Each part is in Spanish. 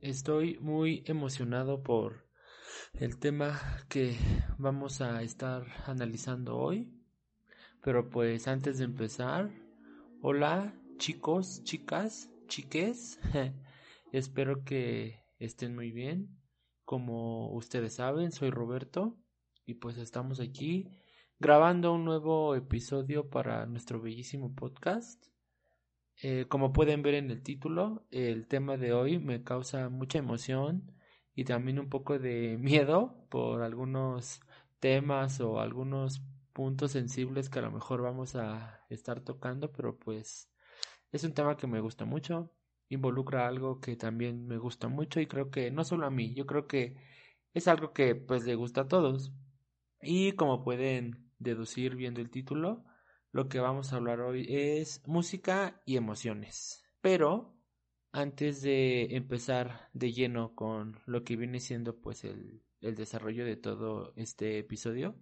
Estoy muy emocionado por el tema que vamos a estar analizando hoy. Pero pues antes de empezar, hola chicos, chicas, chiques. Espero que estén muy bien. Como ustedes saben, soy Roberto y pues estamos aquí grabando un nuevo episodio para nuestro bellísimo podcast. Eh, como pueden ver en el título, el tema de hoy me causa mucha emoción y también un poco de miedo por algunos temas o algunos puntos sensibles que a lo mejor vamos a estar tocando, pero pues es un tema que me gusta mucho, involucra algo que también me gusta mucho y creo que no solo a mí, yo creo que es algo que pues le gusta a todos. Y como pueden deducir viendo el título, lo que vamos a hablar hoy es música y emociones. Pero antes de empezar de lleno con lo que viene siendo pues el, desarrollo de todo este episodio,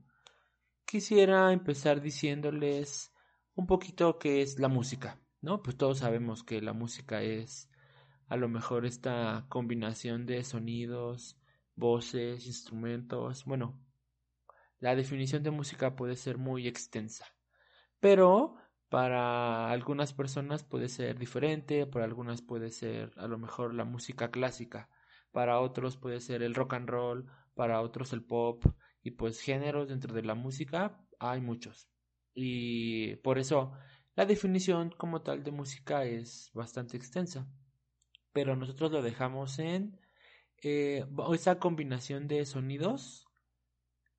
quisiera empezar diciéndoles un poquito qué es la música, ¿no? Pues todos sabemos que la música es a lo mejor esta combinación de sonidos, voces, instrumentos, bueno, la definición de música puede ser muy extensa pero para algunas personas puede ser diferente, para algunas puede ser a lo mejor la música clásica, para otros puede ser el rock and roll, para otros el pop y pues géneros dentro de la música hay muchos. Y por eso la definición como tal de música es bastante extensa. Pero nosotros lo dejamos en eh, esa combinación de sonidos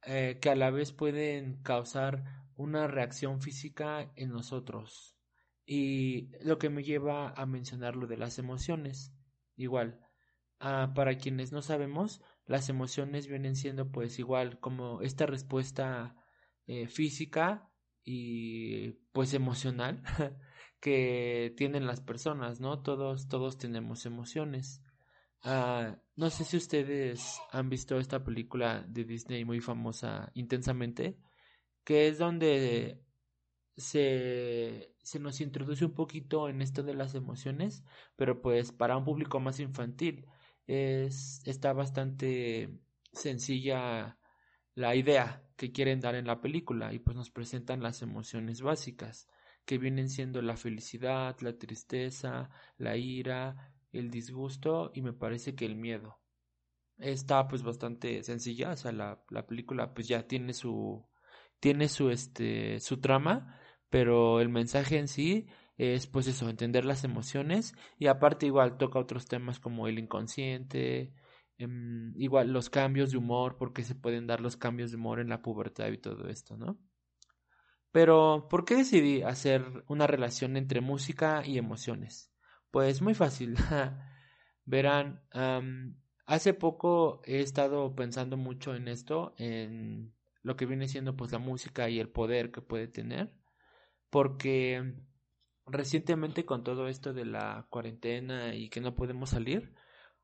que a la vez pueden causar una reacción física en nosotros. Y lo que me lleva a mencionar lo de las emociones. Igual, ah, para quienes no sabemos, las emociones vienen siendo pues igual como esta respuesta eh, física y pues emocional que tienen las personas, ¿no? Todos, todos tenemos emociones. Ah, no sé si ustedes han visto esta película de Disney muy famosa, intensamente, que es donde se, se nos introduce un poquito en esto de las emociones, pero pues para un público más infantil. Es, está bastante sencilla la idea que quieren dar en la película y pues nos presentan las emociones básicas que vienen siendo la felicidad, la tristeza, la ira, el disgusto y me parece que el miedo. Está pues bastante sencilla, o sea, la, la película pues ya tiene su, tiene su este su trama, pero el mensaje en sí es pues eso, entender las emociones y aparte igual toca otros temas como el inconsciente, em, igual los cambios de humor, porque se pueden dar los cambios de humor en la pubertad y todo esto, ¿no? Pero, ¿por qué decidí hacer una relación entre música y emociones? Pues muy fácil. Verán, hace poco he estado pensando mucho en esto, en lo que viene siendo pues la música y el poder que puede tener porque recientemente con todo esto de la cuarentena y que no podemos salir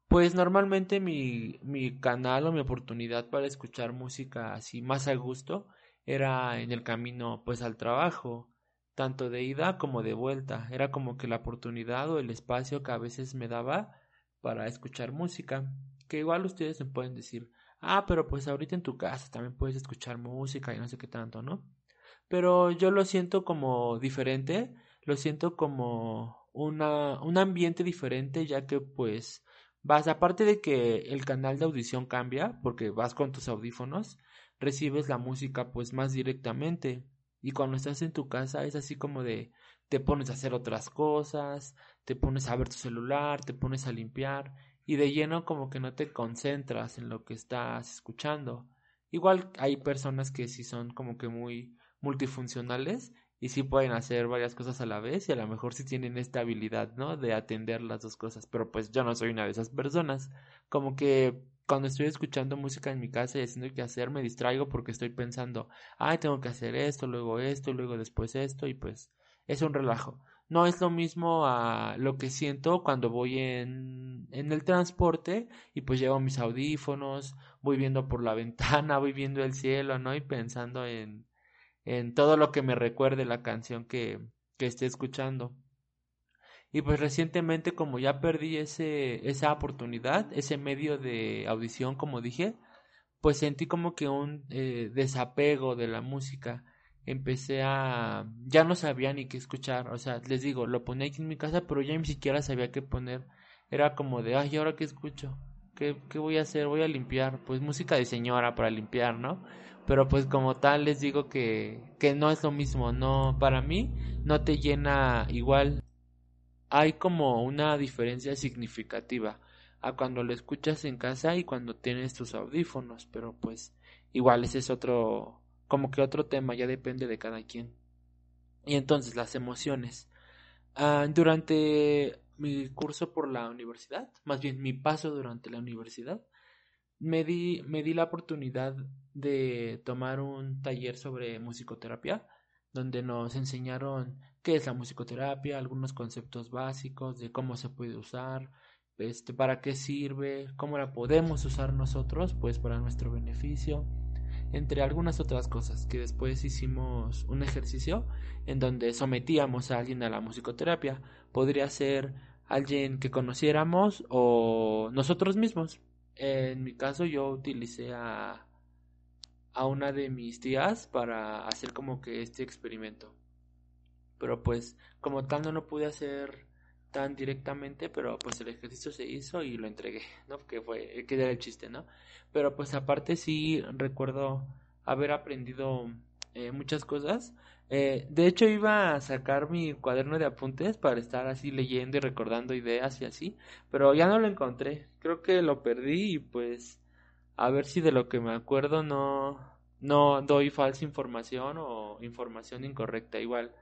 pues normalmente mi, mi canal o mi oportunidad para escuchar música así más a gusto era en el camino pues al trabajo tanto de ida como de vuelta era como que la oportunidad o el espacio que a veces me daba para escuchar música que igual ustedes me pueden decir ah, pero pues ahorita en tu casa también puedes escuchar música y no sé qué tanto, ¿no? Pero yo lo siento como diferente, lo siento como una, un ambiente diferente, ya que pues vas, aparte de que el canal de audición cambia, porque vas con tus audífonos, recibes la música pues más directamente. Y cuando estás en tu casa es así como de te pones a hacer otras cosas, te pones a ver tu celular, te pones a limpiar y de lleno como que no te concentras en lo que estás escuchando. Igual hay personas que sí son como que muy multifuncionales y sí pueden hacer varias cosas a la vez y a lo mejor sí tienen esta habilidad, ¿no? De atender las dos cosas, pero pues yo no soy una de esas personas. Como que cuando estoy escuchando música en mi casa y haciendo que hacer, me distraigo porque estoy pensando, ay, tengo que hacer esto, luego esto, luego después esto y pues es un relajo no es lo mismo a lo que siento cuando voy en, en el transporte y pues llevo mis audífonos, voy viendo por la ventana, voy viendo el cielo, ¿no? Y pensando en, en todo lo que me recuerde la canción que, que esté escuchando. Y pues recientemente como ya perdí ese, esa oportunidad, ese medio de audición, como dije, pues sentí como que un eh, desapego de la música. Empecé a... ya no sabía ni qué escuchar, o sea, les digo, lo ponía aquí en mi casa, pero ya ni siquiera sabía qué poner. Era como de, ay, ¿y ahora qué escucho? ¿Qué, ¿Qué voy a hacer? Voy a limpiar. Pues música de señora para limpiar, ¿no? Pero pues como tal les digo que, que no es lo mismo, no, para mí no te llena igual hay como una diferencia significativa a cuando lo escuchas en casa y cuando tienes tus audífonos, pero pues igual ese es otro, como que otro tema, ya depende de cada quien. Y entonces las emociones. Ah, durante mi curso por la universidad, más bien mi paso durante la universidad, me di, me di la oportunidad de tomar un taller sobre musicoterapia, donde nos enseñaron qué es la musicoterapia, algunos conceptos básicos de cómo se puede usar, este, para qué sirve, cómo la podemos usar nosotros, pues para nuestro beneficio, entre algunas otras cosas, que después hicimos un ejercicio en donde sometíamos a alguien a la musicoterapia. Podría ser alguien que conociéramos o nosotros mismos. En mi caso yo utilicé a, a una de mis tías para hacer como que este experimento pero pues como tal no lo pude hacer tan directamente, pero pues el ejercicio se hizo y lo entregué, ¿no? Que fue, que era el chiste, ¿no? Pero pues aparte sí recuerdo haber aprendido eh, muchas cosas. Eh, de hecho iba a sacar mi cuaderno de apuntes para estar así leyendo y recordando ideas y así, pero ya no lo encontré. Creo que lo perdí y pues a ver si de lo que me acuerdo no no doy falsa información o información incorrecta igual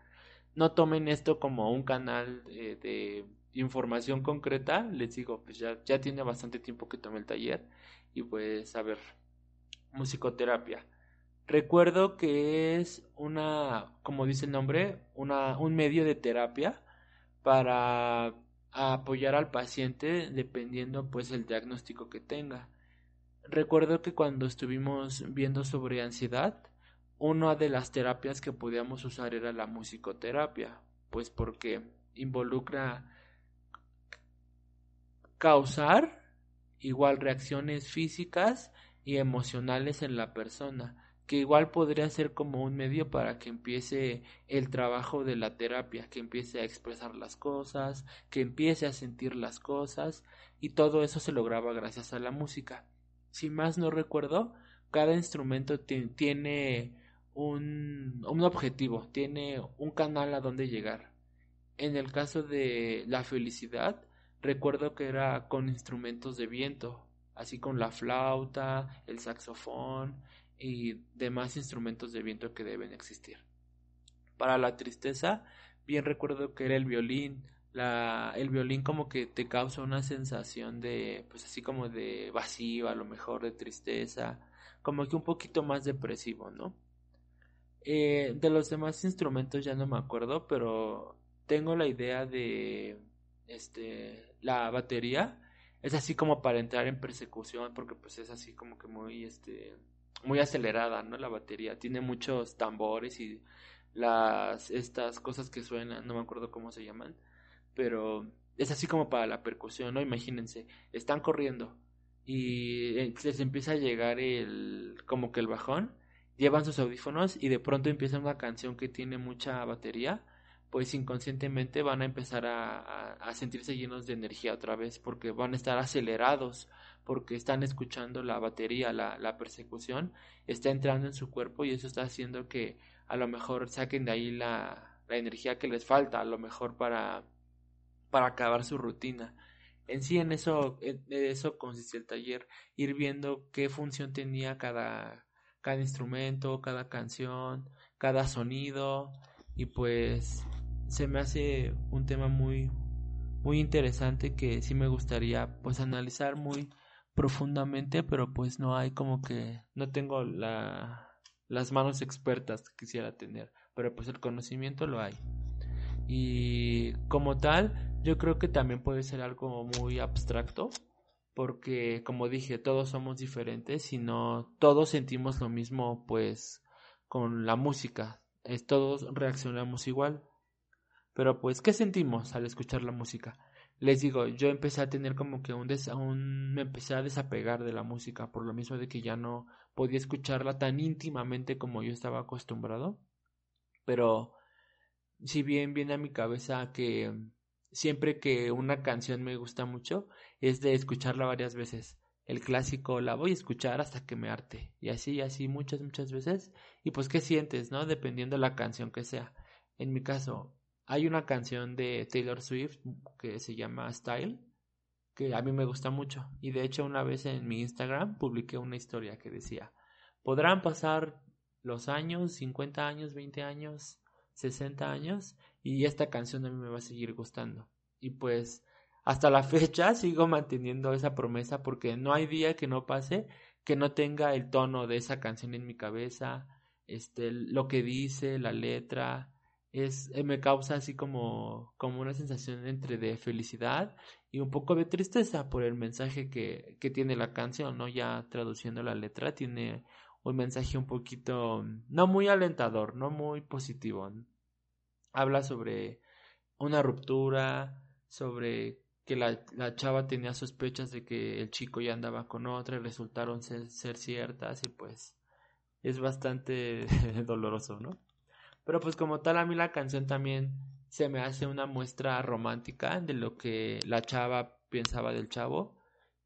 no tomen esto como un canal de, información concreta. Les digo, pues ya, ya tiene bastante tiempo que tomé el taller. Y pues, a ver, musicoterapia. Recuerdo que es una, como dice el nombre, una, un medio de terapia para apoyar al paciente dependiendo pues el diagnóstico que tenga. Recuerdo que cuando estuvimos viendo sobre ansiedad, una de las terapias que podíamos usar era la musicoterapia, pues porque involucra causar igual reacciones físicas y emocionales en la persona, que igual podría ser como un medio para que empiece el trabajo de la terapia, que empiece a expresar las cosas, que empiece a sentir las cosas, y todo eso se lograba gracias a la música. Si más no recuerdo, cada instrumento tiene un, un objetivo, tiene un canal a donde llegar. En el caso de la felicidad, recuerdo que era con instrumentos de viento, así con la flauta, el saxofón y demás instrumentos de viento que deben existir. Para la tristeza, bien recuerdo que era el violín. La, el violín como que te causa una sensación de, pues así como de vacío, a lo mejor de tristeza, como que un poquito más depresivo, ¿no? Eh, de los demás instrumentos ya no me acuerdo, pero tengo la idea de este la batería es así como para entrar en persecución porque pues es así como que muy este muy acelerada, ¿no? La batería tiene muchos tambores y las estas cosas que suenan, no me acuerdo cómo se llaman, pero es así como para la percusión, ¿no? Imagínense, están corriendo y eh, les empieza a llegar el como que el bajón llevan sus audífonos y de pronto empieza una canción que tiene mucha batería, pues inconscientemente van a empezar a, a, sentirse llenos de energía otra vez porque van a estar acelerados porque están escuchando la batería, la, la persecución, está entrando en su cuerpo y eso está haciendo que a lo mejor saquen de ahí la, la energía que les falta, a lo mejor para, para acabar su rutina. En sí, en eso, en eso consiste el taller, ir viendo qué función tenía cada, cada instrumento, cada canción, cada sonido y pues se me hace un tema muy muy interesante que sí me gustaría pues analizar muy profundamente, pero pues no hay como que no tengo la las manos expertas que quisiera tener, pero pues el conocimiento lo hay. Y como tal, yo creo que también puede ser algo muy abstracto, porque como dije, todos somos diferentes y no todos sentimos lo mismo pues con la música, todos reaccionamos igual. Pero pues, ¿qué sentimos al escuchar la música? Les digo, yo empecé a tener como que un, des me empecé a desapegar de la música por lo mismo de que ya no podía escucharla tan íntimamente como yo estaba acostumbrado. Pero si bien viene a mi cabeza que siempre que una canción me gusta mucho es de escucharla varias veces. El clásico la voy a escuchar hasta que me arte. Y así, y así muchas, muchas veces. Y pues, ¿qué sientes, no? Dependiendo de la canción que sea. En mi caso, hay una canción de Taylor Swift que se llama Style, que a mí me gusta mucho. Y de hecho, una vez en mi Instagram publiqué una historia que decía, podrán pasar los años, 50 años, 20 años, 60 años, y esta canción a mí me va a seguir gustando. Y pues hasta la fecha sigo manteniendo esa promesa porque no hay día que no pase que no tenga el tono de esa canción en mi cabeza, este, lo que dice, la letra, es, eh, me causa así como, como una sensación entre de felicidad y un poco de tristeza por el mensaje que, que tiene la canción, ¿no? Ya traduciendo la letra, tiene un mensaje un poquito, no muy alentador, no muy positivo. Habla sobre una ruptura, sobre que la, la, chava tenía sospechas de que el chico ya andaba con otra y resultaron ser, ser ciertas y pues es bastante doloroso, ¿no? Pero pues como tal a mí la canción también se me hace una muestra romántica de lo que la chava pensaba del chavo.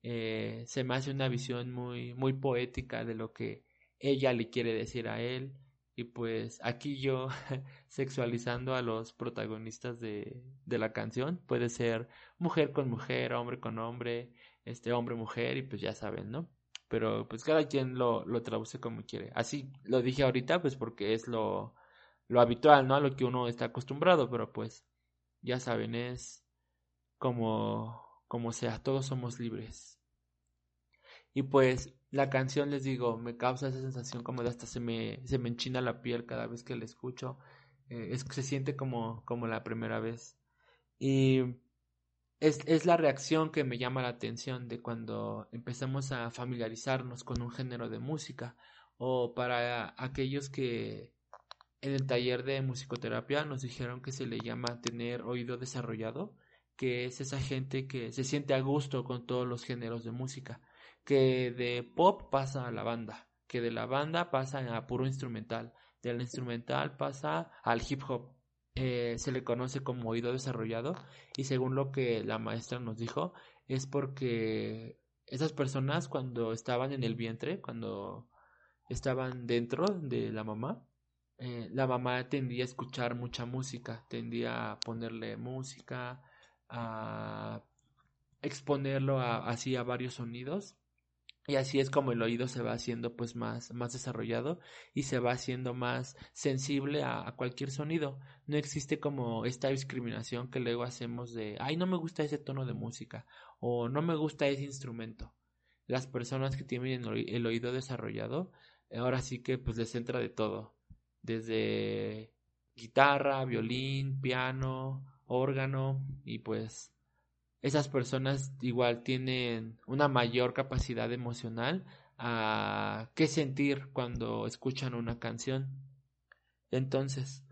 Eh, se me hace una visión muy, muy poética de lo que ella le quiere decir a él. Y pues aquí yo sexualizando a los protagonistas de, de la canción. Puede ser mujer con mujer, hombre con hombre, este hombre, mujer, y pues ya saben, ¿no? Pero pues cada quien lo, lo traduce como quiere. Así lo dije ahorita, pues porque es lo, lo habitual, ¿no? A lo que uno está acostumbrado, pero pues ya saben, es como, como sea, todos somos libres. Y pues la canción, les digo, me causa esa sensación como de hasta se me, se me enchina la piel cada vez que la escucho. Eh, es, se siente como, como la primera vez. Y es, es la reacción que me llama la atención de cuando empezamos a familiarizarnos con un género de música o para aquellos que en el taller de musicoterapia nos dijeron que se le llama tener oído desarrollado, que es esa gente que se siente a gusto con todos los géneros de música, que de pop pasa a la banda, que de la banda pasa a puro instrumental, del instrumental pasa al hip hop. Eh, se le conoce como oído desarrollado y según lo que la maestra nos dijo es porque esas personas cuando estaban en el vientre, cuando estaban dentro de la mamá, eh, la mamá tendía a escuchar mucha música, tendía a ponerle música, a exponerlo así a varios sonidos y así es como el oído se va haciendo pues más, más desarrollado y se va haciendo más sensible a, a, cualquier sonido. No existe como esta discriminación que luego hacemos de ay no me gusta ese tono de música o no me gusta ese instrumento. Las personas que tienen el oído desarrollado ahora sí que pues les entra de todo desde guitarra, violín, piano, órgano y pues esas personas igual tienen una mayor capacidad emocional a qué sentir cuando escuchan una canción. Entonces,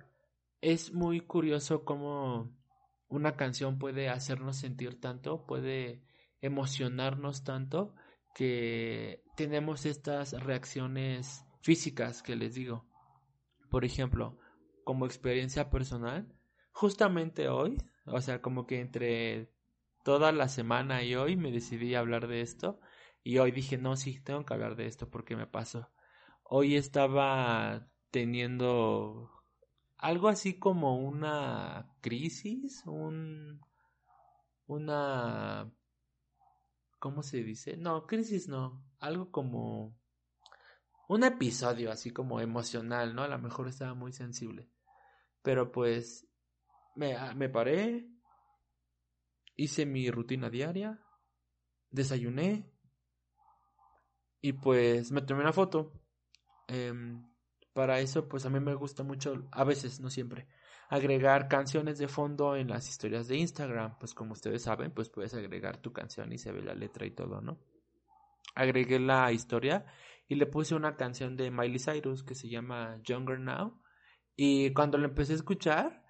es muy curioso cómo una canción puede hacernos sentir tanto, puede emocionarnos tanto que tenemos estas reacciones físicas que les digo. Por ejemplo, como experiencia personal, justamente hoy, o sea, como que entre toda la semana y hoy me decidí a hablar de esto y hoy dije, no, sí, tengo que hablar de esto porque me pasó. Hoy estaba teniendo algo así como una crisis, un una ¿cómo se dice? No, crisis no, algo como un episodio así como emocional, ¿no? A lo mejor estaba muy sensible. Pero pues me, ah, me paré, hice mi rutina diaria, desayuné y pues me tomé una foto. Em, para eso pues a mí me gusta mucho, a veces, no siempre, agregar canciones de fondo en las historias de Instagram. Pues como ustedes saben, pues puedes agregar tu canción y se ve la letra y todo, ¿no? Agregué la historia y le puse una canción de Miley Cyrus que se llama Younger Now. Y cuando la empecé a escuchar,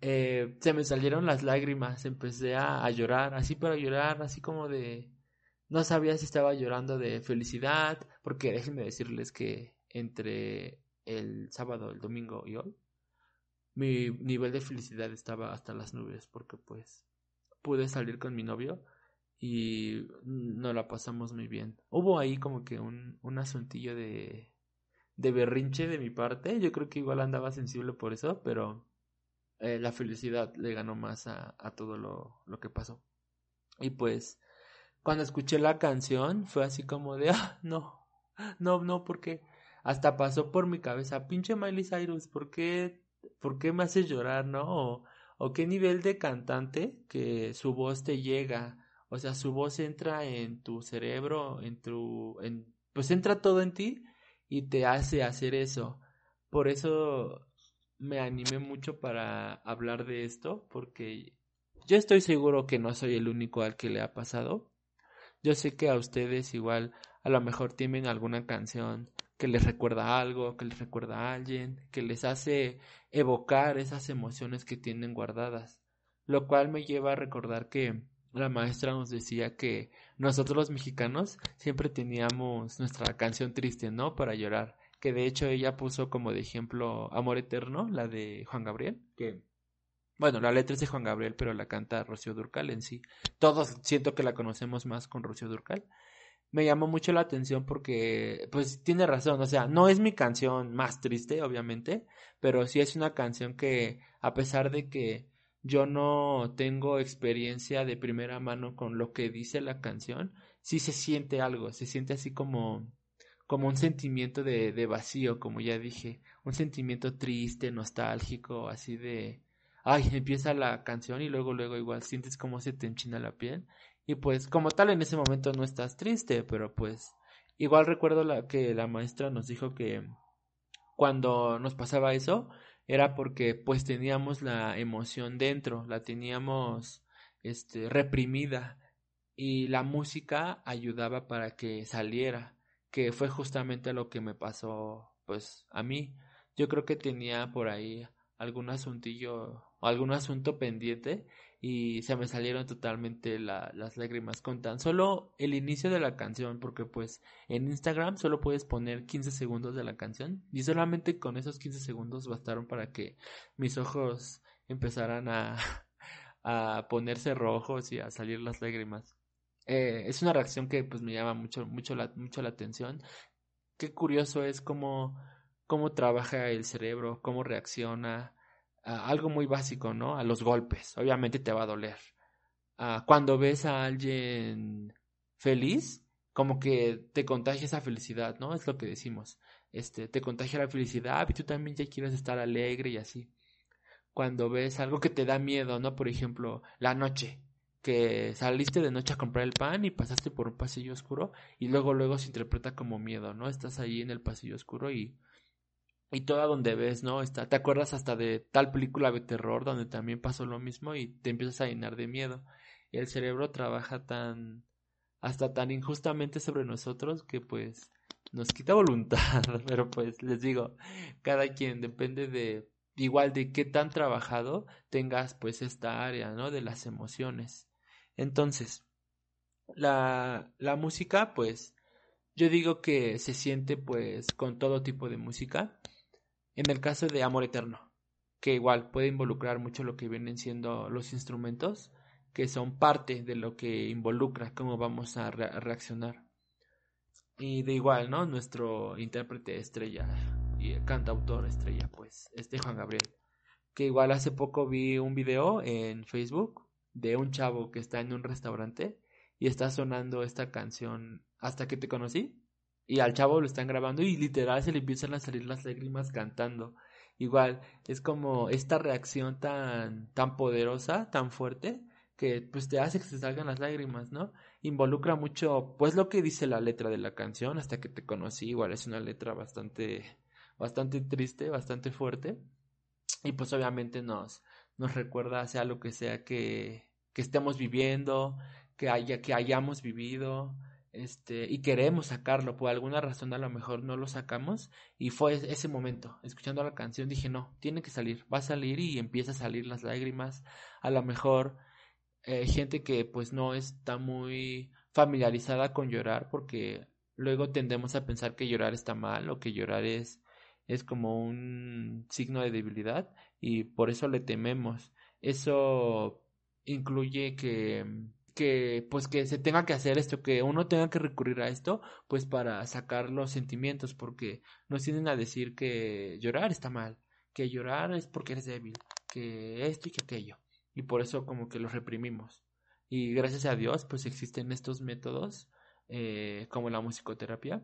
eh, se me salieron las lágrimas, empecé a, a llorar, así para llorar, así como de... No sabía si estaba llorando de felicidad, porque déjenme decirles que entre el sábado, el domingo y hoy, mi nivel de felicidad estaba hasta las nubes, porque pues pude salir con mi novio y nos la pasamos muy bien. Hubo ahí como que un, un asuntillo de, de berrinche de mi parte, yo creo que igual andaba sensible por eso, pero eh, la felicidad le ganó más a, a todo lo, lo, que pasó. Y pues cuando escuché la canción fue así como de, ah, no, no, no, porque hasta pasó por mi cabeza, pinche Miley Cyrus, ¿por qué, por qué me haces llorar, no? O, qué nivel de cantante que su voz te llega, o sea, su voz entra en tu cerebro, en tu, en, pues entra todo en ti y te hace hacer eso. Por eso me animé mucho para hablar de esto porque yo estoy seguro que no soy el único al que le ha pasado. Yo sé que a ustedes igual a lo mejor tienen alguna canción que les recuerda algo, que les recuerda a alguien, que les hace evocar esas emociones que tienen guardadas. Lo cual me lleva a recordar que la maestra nos decía que nosotros los mexicanos siempre teníamos nuestra canción triste, ¿no? Para llorar que de hecho ella puso como de ejemplo Amor Eterno, la de Juan Gabriel, que bueno, la letra es de Juan Gabriel, pero la canta Rocío Durcal en sí. Todos siento que la conocemos más con Rocío Durcal. Me llamó mucho la atención porque, pues, tiene razón. O sea, no es mi canción más triste, obviamente, pero sí es una canción que, a pesar de que yo no tengo experiencia de primera mano con lo que dice la canción, sí se siente algo, se siente así como como un sentimiento de, de vacío, como ya dije, un sentimiento triste, nostálgico, así de, ay, empieza la canción y luego, luego igual sientes como se te enchina la piel. Y pues como tal en ese momento no estás triste, pero pues igual recuerdo la, que la maestra nos dijo que cuando nos pasaba eso era porque pues teníamos la emoción dentro, la teníamos este reprimida y la música ayudaba para que saliera que fue justamente lo que me pasó pues a mí. Yo creo que tenía por ahí algún asuntillo o algún asunto pendiente y se me salieron totalmente las lágrimas con tan solo el inicio de la canción porque pues en Instagram solo puedes poner 15 segundos de la canción y solamente con esos 15 segundos bastaron para que mis ojos empezaran a, a ponerse rojos y a salir las lágrimas. Eh, es una reacción que pues me llama mucho, mucho, la, mucho la atención. Qué curioso es cómo, cómo trabaja el cerebro, cómo reacciona. a algo muy básico, ¿no? A los golpes. Obviamente te va a doler. cuando ves a alguien feliz, como que te contagia esa felicidad, ¿no? Es lo que decimos. Este, te contagia la felicidad y tú también ya quieres estar alegre y así. Cuando ves algo que te da miedo, ¿no? Por ejemplo, la noche que saliste de noche a comprar el pan y pasaste por un pasillo oscuro y luego luego se interpreta como miedo, ¿no? Estás ahí en el pasillo oscuro y y toda donde ves, ¿no? Está, te acuerdas hasta de tal película de terror donde también pasó lo mismo y te empiezas a llenar de miedo. Y el cerebro trabaja tan hasta tan injustamente sobre nosotros que pues nos quita voluntad, pero pues les digo, cada quien depende de igual de qué tan trabajado tengas pues esta área, ¿no? De las emociones. Entonces, la, la música, pues, yo digo que se siente pues con todo tipo de música. En el caso de Amor Eterno, que igual puede involucrar mucho lo que vienen siendo los instrumentos, que son parte de lo que involucra cómo vamos a, reaccionar. Y de igual, ¿no? Nuestro intérprete estrella y cantautor estrella, pues, este Juan Gabriel. Que igual hace poco vi un video en Facebook de un chavo que está en un restaurante y está sonando esta canción hasta que te conocí y al chavo lo están grabando y literal se le empiezan a salir las lágrimas cantando. Igual es como esta reacción tan tan poderosa, tan fuerte que pues te hace que se salgan las lágrimas, ¿no? Involucra mucho pues lo que dice la letra de la canción hasta que te conocí, igual es una letra bastante bastante triste, bastante fuerte y pues obviamente nos nos recuerda sea lo que sea que, que estemos viviendo, que, haya, que hayamos vivido, este, y queremos sacarlo, por alguna razón a lo mejor no lo sacamos, y fue ese momento, escuchando la canción dije, no, tiene que salir, va a salir y empieza a salir las lágrimas, a lo mejor eh, gente que pues no está muy familiarizada con llorar, porque luego tendemos a pensar que llorar está mal o que llorar es, es como un signo de debilidad, y por eso le tememos. Eso incluye que que pues que se tenga que hacer esto, que uno tenga que recurrir a esto, pues para sacar los sentimientos, porque nos tienden a decir que llorar está mal, que llorar es porque eres débil, que esto y que aquello, y por eso como que los reprimimos. Y gracias a Dios, pues existen estos métodos, eh, como la musicoterapia,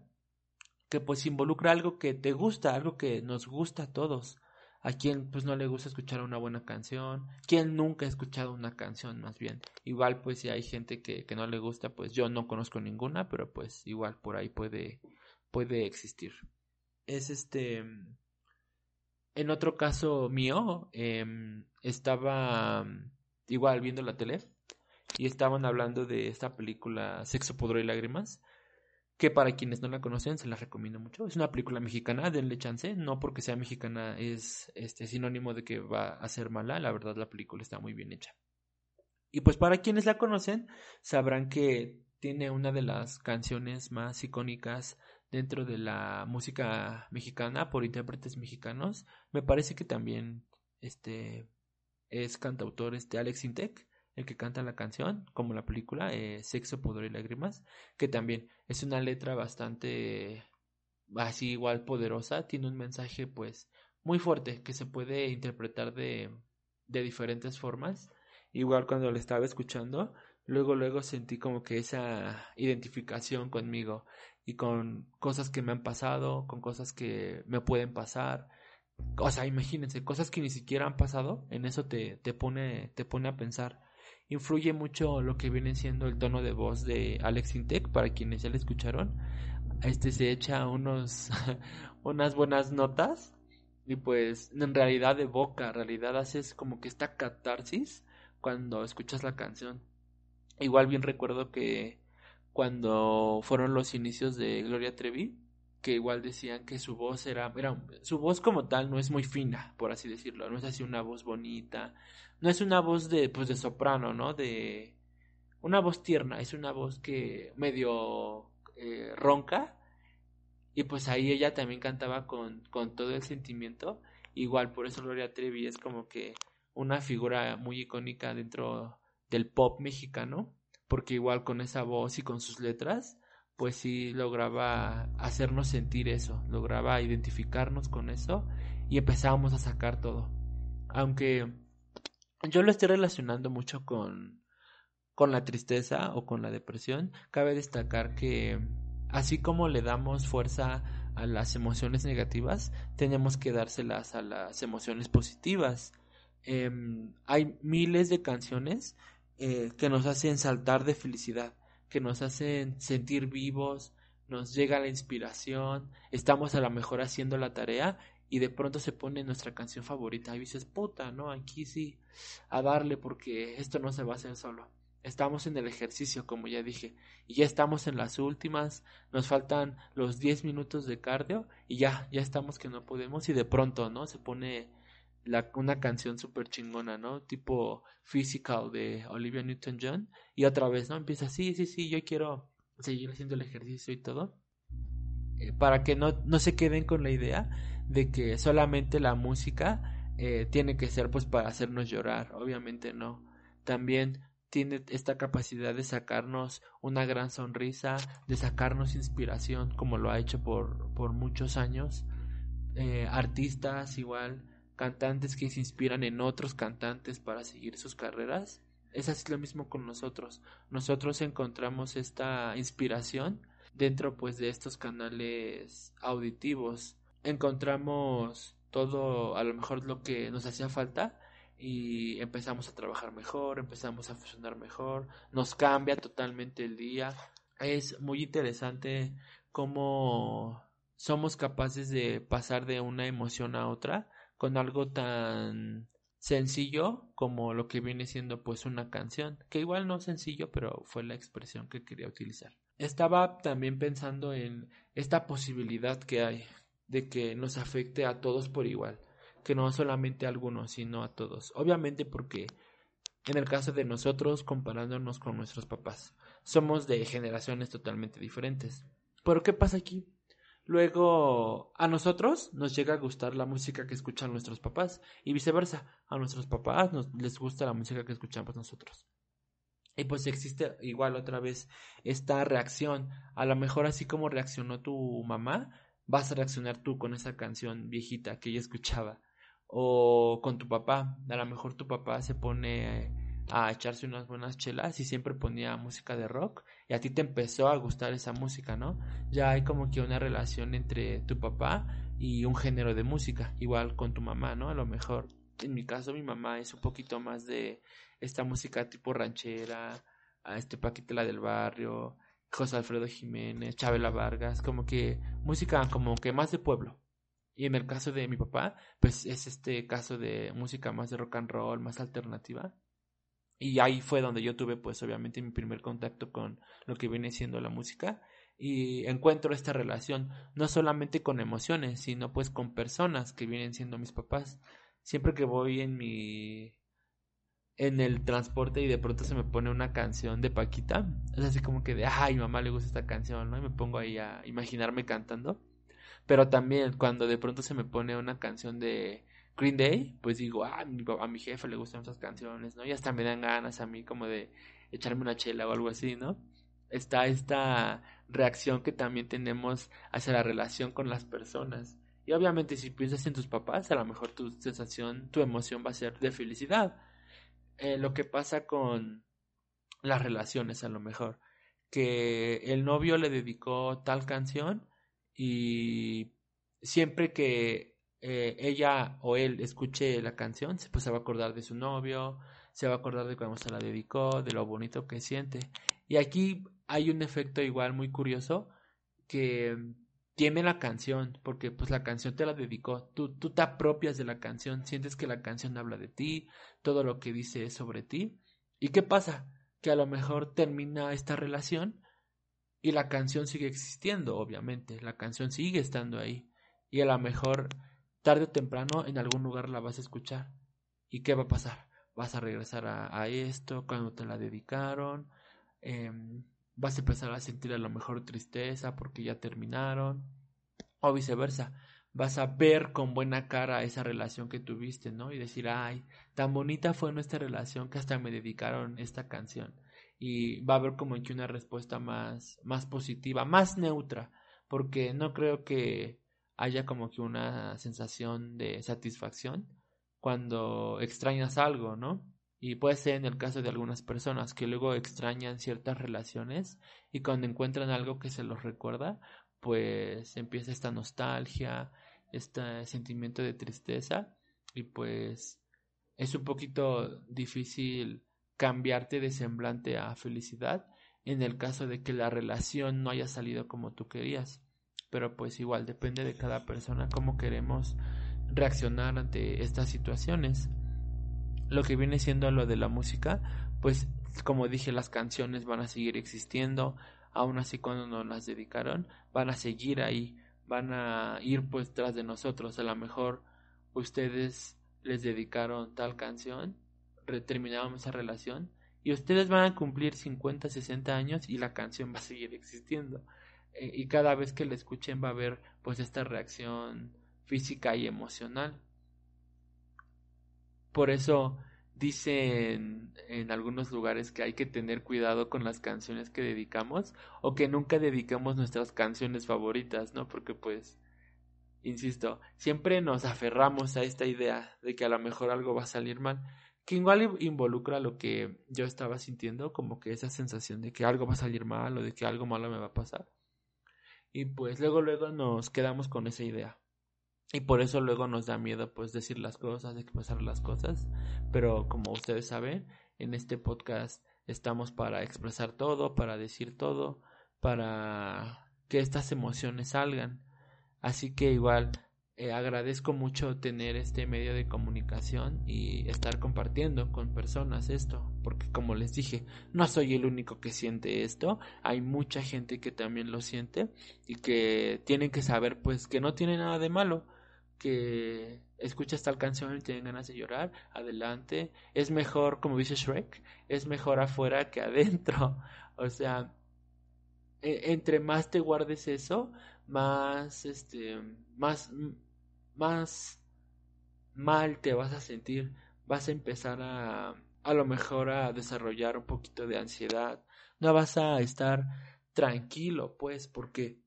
que pues involucra algo que te gusta, algo que nos gusta a todos, a quien pues no le gusta escuchar una buena canción, quien nunca ha escuchado una canción más bien. Igual pues si hay gente que, que no le gusta, pues yo no conozco ninguna, pero pues igual por ahí puede, puede existir. Es este... En otro caso mío, em, estaba igual viendo la tele y estaban hablando de esta película Sexo, Pudor y Lágrimas que para quienes no la conocen se la recomiendo mucho. Es una película mexicana, denle chance, no porque sea mexicana es este sinónimo de que va a ser mala, la verdad la película está muy bien hecha. Y pues para quienes la conocen sabrán que tiene una de las canciones más icónicas dentro de la música mexicana por intérpretes mexicanos. Me parece que también este es cantautor este Alex Intec el que canta la canción, como la película, eh, Sexo, Pudor y Lágrimas, que también es una letra bastante así igual poderosa, tiene un mensaje pues muy fuerte que se puede interpretar de, de diferentes formas. Igual cuando lo estaba escuchando, luego luego sentí como que esa identificación conmigo y con cosas que me han pasado, con cosas que me pueden pasar. O sea, imagínense, cosas que ni siquiera han pasado, en eso te, te pone, te pone a pensar influye mucho lo que viene siendo el tono de voz de Alex Intec, para quienes ya le escucharon. Este se echa unos unas buenas notas y pues en realidad de boca, en realidad haces como que esta catarsis cuando escuchas la canción. Igual bien recuerdo que cuando fueron los inicios de Gloria Trevi, que igual decían que su voz era, era, su voz como tal no es muy fina, por así decirlo, no es así una voz bonita, no es una voz de, pues de soprano, ¿no? De una voz tierna, es una voz que medio eh, ronca y pues ahí ella también cantaba con, con todo el sentimiento, igual por eso Gloria Trevi es como que una figura muy icónica dentro del pop mexicano, porque igual con esa voz y con sus letras, pues sí lograba hacernos sentir eso, lograba identificarnos con eso y empezábamos a sacar todo. Aunque yo lo estoy relacionando mucho con, con la tristeza o con la depresión. Cabe destacar que así como le damos fuerza a las emociones negativas, tenemos que dárselas a las emociones positivas. Em, hay miles de canciones eh, que nos hacen saltar de felicidad, que nos hacen sentir vivos, nos llega la inspiración, estamos a lo mejor haciendo la tarea y de pronto se pone nuestra canción favorita y dices, puta, no, aquí sí, a darle porque esto no se va a hacer solo. Estamos en el ejercicio, como ya dije, y ya estamos en las últimas, nos faltan los 10 minutos de cardio y ya, ya estamos que no podemos y de pronto, ¿no? Se pone una canción súper chingona, ¿no? Tipo Physical de Olivia Newton-John y otra vez, ¿no? Empieza, sí, sí, sí, yo quiero seguir haciendo el ejercicio y todo. Eh, para que no, no se queden con la idea de que solamente la música eh, tiene que ser pues para hacernos llorar, obviamente no. También tiene esta capacidad de sacarnos una gran sonrisa, de sacarnos inspiración, como lo ha hecho por, por muchos años. Eh, artistas igual, cantantes que se inspiran en otros cantantes para seguir sus carreras. Es así lo mismo con nosotros. Nosotros encontramos esta inspiración dentro pues de estos canales auditivos encontramos todo a lo mejor lo que nos hacía falta y empezamos a trabajar mejor, empezamos a funcionar mejor, nos cambia totalmente el día. Es muy interesante cómo somos capaces de pasar de una emoción a otra con algo tan sencillo como lo que viene siendo pues una canción, que igual no sencillo, pero fue la expresión que quería utilizar. Estaba también pensando en esta posibilidad que hay de que nos afecte a todos por igual, que no solamente a algunos, sino a todos. Obviamente porque en el caso de nosotros comparándonos con nuestros papás, somos de generaciones totalmente diferentes. Pero ¿qué pasa aquí? Luego, a nosotros nos llega a gustar la música que escuchan nuestros papás y viceversa. A nuestros papás nos, les gusta la música que escuchamos nosotros. Y pues existe igual otra vez esta reacción. A lo mejor así como reaccionó tu mamá, vas a reaccionar tú con esa canción viejita que ella escuchaba. O con tu papá. A lo mejor tu papá se pone a echarse unas buenas chelas y siempre ponía música de rock y a ti te empezó a gustar esa música, ¿no? Ya hay como que una relación entre tu papá y un género de música, igual con tu mamá, ¿no? A lo mejor, en mi caso, mi mamá es un poquito más de esta música tipo ranchera, a este Paquitela del Barrio, José Alfredo Jiménez, Chabela Vargas, como que música como que más de pueblo. Y en el caso de mi papá, pues es este caso de música más de rock and roll, más alternativa. Y ahí fue donde yo tuve, pues obviamente, mi primer contacto con lo que viene siendo la música. Y encuentro esta relación, no solamente con emociones, sino pues con personas que vienen siendo mis papás. Siempre que voy en mi en el transporte y de pronto se me pone una canción de Paquita, es así como que de, ay, mamá le gusta esta canción, ¿no? Y me pongo ahí a imaginarme cantando. Pero también cuando de pronto se me pone una canción de Green Day, pues digo, ah, a mi jefe le gustan esas canciones, ¿no? Y hasta me dan ganas a mí como de echarme una chela o algo así, ¿no? Está esta reacción que también tenemos hacia la relación con las personas. Y obviamente si piensas en tus papás, a lo mejor tu sensación, tu emoción va a ser de felicidad. Eh, lo que pasa con las relaciones, a lo mejor, que el novio le dedicó tal canción y siempre que eh, ella o él escuche la canción, pues se va a acordar de su novio, se va a acordar de cuando se la dedicó, de lo bonito que siente. Y aquí hay un efecto igual muy curioso que tiene la canción, porque pues la canción te la dedicó, tú, tú te apropias de la canción, sientes que la canción habla de ti, todo lo que dice es sobre ti. ¿Y qué pasa? Que a lo mejor termina esta relación y la canción sigue existiendo, obviamente, la canción sigue estando ahí. Y a lo mejor tarde o temprano en algún lugar la vas a escuchar. ¿Y qué va a pasar? Vas a regresar a, esto cuando te la dedicaron. Em, vas a empezar a sentir a lo mejor tristeza porque ya terminaron. O viceversa. Vas a ver con buena cara esa relación que tuviste, ¿no? Y decir, ay, tan bonita fue nuestra relación que hasta me dedicaron esta canción. Y va a haber como que una respuesta más, más positiva, más neutra. Porque no creo que haya como que una sensación de satisfacción cuando extrañas algo, ¿no? Y puede ser en el caso de algunas personas que luego extrañan ciertas relaciones y cuando encuentran algo que se los recuerda, pues empieza esta nostalgia, este sentimiento de tristeza y pues es un poquito difícil cambiarte de semblante a felicidad en el caso de que la relación no haya salido como tú querías pero pues igual depende de cada persona cómo queremos reaccionar ante estas situaciones. Lo que viene siendo lo de la música, pues como dije, las canciones van a seguir existiendo, aún así cuando nos las dedicaron, van a seguir ahí, van a ir pues tras de nosotros. A lo mejor ustedes les dedicaron tal canción, terminaron esa relación y ustedes van a cumplir 50, 60 años y la canción va a seguir existiendo. Eh, y cada vez que la escuchen va a haber pues esta reacción física y emocional. Por eso dicen en algunos lugares que hay que tener cuidado con las canciones que dedicamos o que nunca dediquemos nuestras canciones favoritas, ¿no? Porque pues, insisto, siempre nos aferramos a esta idea de que a lo mejor algo va a salir mal, que igual involucra lo que yo estaba sintiendo, como que esa sensación de que algo va a salir mal o de que algo malo me va a pasar. Y pues luego, luego nos quedamos con esa idea. Y por eso luego nos da miedo pues decir las cosas, expresar las cosas. Pero como ustedes saben, en este podcast estamos para expresar todo, para decir todo, para que estas emociones salgan. Así que igual eh, agradezco mucho tener este medio de comunicación y estar compartiendo con personas esto, porque como les dije, no soy el único que siente esto, hay mucha gente que también lo siente y que tienen que saber pues que no tiene nada de malo, que escuchas tal canción y tienen ganas de llorar, adelante, es mejor, como dice Shrek, es mejor afuera que adentro, o sea, e, entre más te guardes eso, más este más más mal te vas a sentir, vas a empezar a a lo mejor a desarrollar un poquito de ansiedad, no vas a estar tranquilo, pues, porque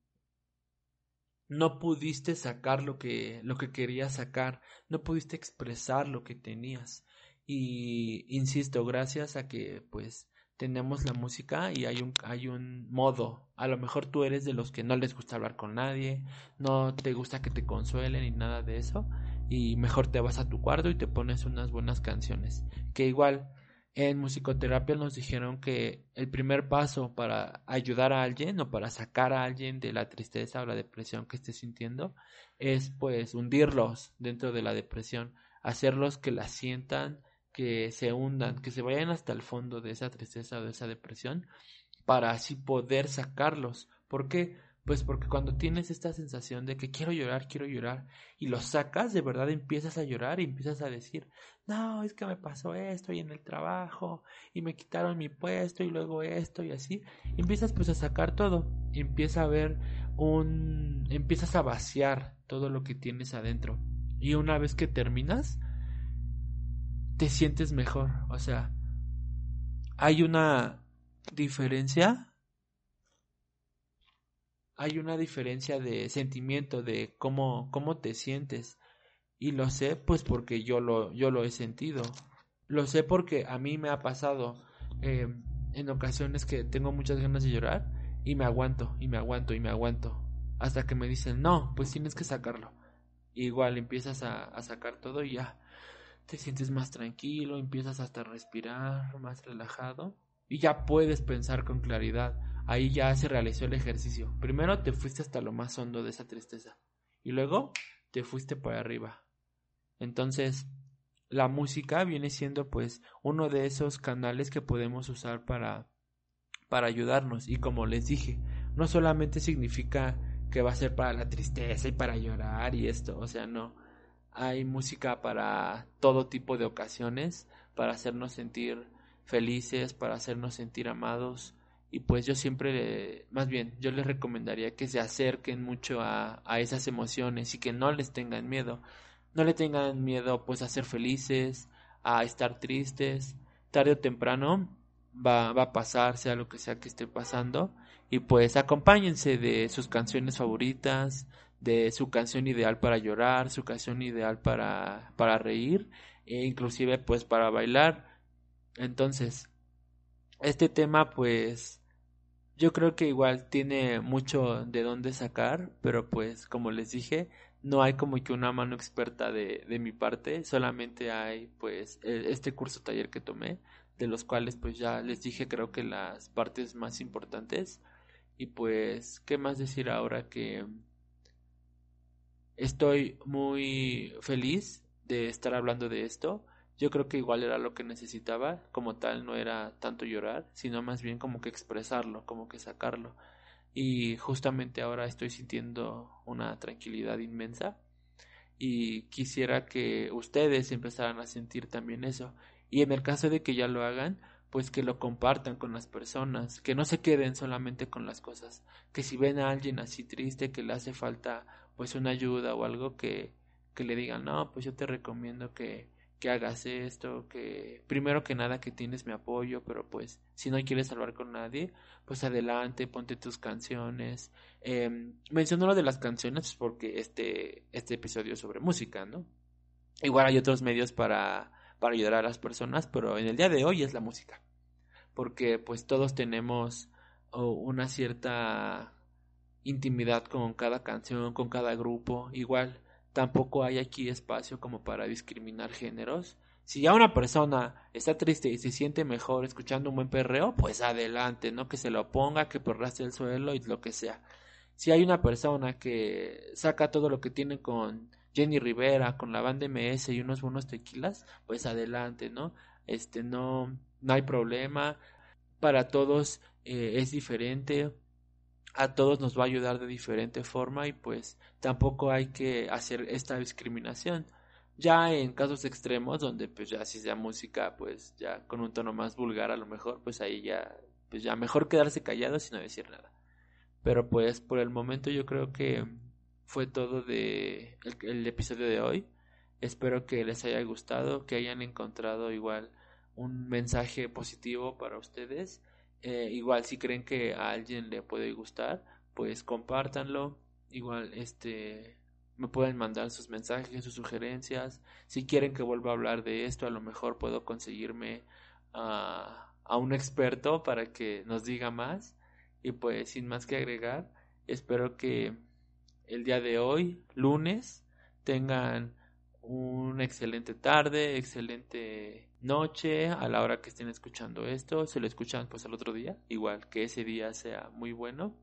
no pudiste sacar lo que lo que querías sacar, no pudiste expresar lo que tenías. Y insisto, gracias a que pues tenemos la música y hay un, hay un modo. A lo mejor tú eres de los que no les gusta hablar con nadie, no te gusta que te consuelen ni nada de eso. Y mejor te vas a tu cuarto y te pones unas buenas canciones. Que igual en musicoterapia nos dijeron que el primer paso para ayudar a alguien o para sacar a alguien de la tristeza o la depresión que esté sintiendo es pues hundirlos dentro de la depresión, hacerlos que la sientan, que se hundan, que se vayan hasta el fondo de esa tristeza o de esa depresión, para así poder sacarlos. ¿Por qué? Pues porque cuando tienes esta sensación de que quiero llorar, quiero llorar, y lo sacas, de verdad empiezas a llorar y empiezas a decir, no, es que me pasó esto y en el trabajo, y me quitaron mi puesto y luego esto y así, empiezas pues a sacar todo, empieza a ver un, empiezas a vaciar todo lo que tienes adentro. Y una vez que terminas, te sientes mejor. O sea, hay una diferencia. Hay una diferencia de sentimiento, de cómo, cómo te sientes. Y lo sé pues porque yo lo, yo lo he sentido. Lo sé porque a mí me ha pasado eh, en ocasiones que tengo muchas ganas de llorar y me aguanto y me aguanto y me aguanto. Hasta que me dicen, no, pues tienes que sacarlo. igual empiezas a, a sacar todo y ya te sientes más tranquilo, empiezas hasta a respirar más relajado y ya puedes pensar con claridad. Ahí ya se realizó el ejercicio. Primero te fuiste hasta lo más hondo de esa tristeza y luego te fuiste para arriba. Entonces, la música viene siendo pues uno de esos canales que podemos usar para para ayudarnos y como les dije, no solamente significa que va a ser para la tristeza y para llorar y esto, o sea, no, hay música para todo tipo de ocasiones, para hacernos sentir felices, para hacernos sentir amados. Y pues yo siempre, más bien, yo les recomendaría que se acerquen mucho a, a esas emociones y que no les tengan miedo. No le tengan miedo pues a ser felices, a estar tristes. Tarde o temprano va, va a pasar, sea lo que sea que esté pasando. Y pues acompáñense de sus canciones favoritas, de su canción ideal para llorar, su canción ideal para, para reír e inclusive pues para bailar. Entonces, este tema pues yo creo que igual tiene mucho de dónde sacar, pero pues como les dije, no hay como que una mano experta de, de mi parte, solamente hay pues e, este curso taller que tomé, de los cuales pues ya les dije creo que las partes más importantes y pues qué más decir ahora que Estoy muy feliz de estar hablando de esto. Yo creo que igual era lo que necesitaba, como tal no era tanto llorar, sino más bien como que expresarlo, como que sacarlo. Y justamente ahora estoy sintiendo una tranquilidad inmensa y quisiera que ustedes empezaran a sentir también eso. Y en el caso de que ya lo hagan, pues que lo compartan con las personas, que no se queden solamente con las cosas, que si ven a alguien así triste que le hace falta pues una ayuda o algo que, que le digan, no, pues yo te recomiendo que, que hagas esto, que primero que nada que tienes mi apoyo, pero pues si no quieres hablar con nadie, pues adelante, ponte tus canciones. Eh, menciono lo de las canciones porque este, este episodio es sobre música, ¿no? Igual hay otros medios para, para ayudar a las personas, pero en el día de hoy es la música. Porque pues todos tenemos una cierta intimidad con cada canción, con cada grupo. Igual, tampoco hay aquí espacio como para discriminar géneros. Si ya una persona está triste y se siente mejor escuchando un buen perreo, pues adelante, ¿no? Que se lo ponga, que perraste el suelo y lo que sea. Si hay una persona que saca todo lo que tiene con Jenny Rivera con la banda MS y unos buenos tequilas, pues adelante, ¿no? Este no no hay problema, para todos eh, es diferente, a todos nos va a ayudar de diferente forma y pues tampoco hay que hacer esta discriminación. Ya en casos extremos donde pues ya si sea música pues ya con un tono más vulgar a lo mejor pues ahí ya pues ya mejor quedarse callado sin decir nada. Pero pues por el momento yo creo que fue todo de el episodio de hoy. Espero que les haya gustado, que hayan encontrado igual un mensaje positivo para ustedes. Eh, igual si creen que a alguien le puede gustar, pues compártanlo. Igual este me pueden mandar sus mensajes, sus sugerencias. Si quieren que vuelva a hablar de esto, a lo mejor puedo conseguirme a, a un experto para que nos diga más. Y pues sin más que agregar, espero que el día de hoy, lunes, tengan una excelente tarde, excelente noche, a la hora que estén escuchando esto, se lo escuchan pues al otro día, igual que ese día sea muy bueno,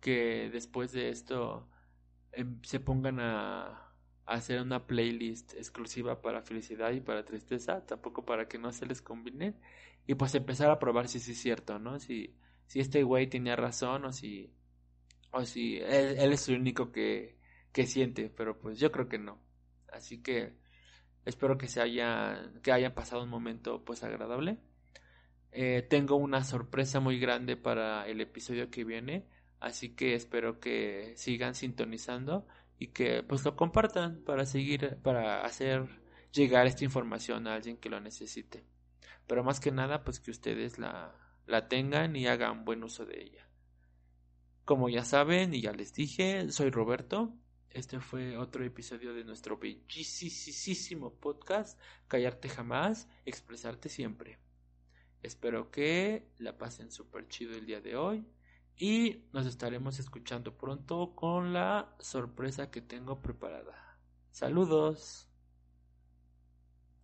que después de esto em, se pongan a, hacer una playlist exclusiva para felicidad y para tristeza, tampoco para que no se les combine, y pues empezar a probar si es cierto, ¿no? Si, si este güey tenía razón o si, o si él, él es el único que, que siente, pero pues yo creo que no. Así que Espero que se haya, que hayan pasado un momento pues agradable. Eh, tengo una sorpresa muy grande para el episodio que viene, así que espero que sigan sintonizando y que pues lo compartan para seguir, para hacer llegar esta información a alguien que lo necesite. Pero más que nada, pues que ustedes la, la tengan y hagan buen uso de ella. Como ya saben y ya les dije, soy Roberto este fue otro episodio de nuestro bellísimo podcast, Callarte jamás, expresarte siempre. Espero que la pasen súper chido el día de hoy y nos estaremos escuchando pronto con la sorpresa que tengo preparada. Saludos.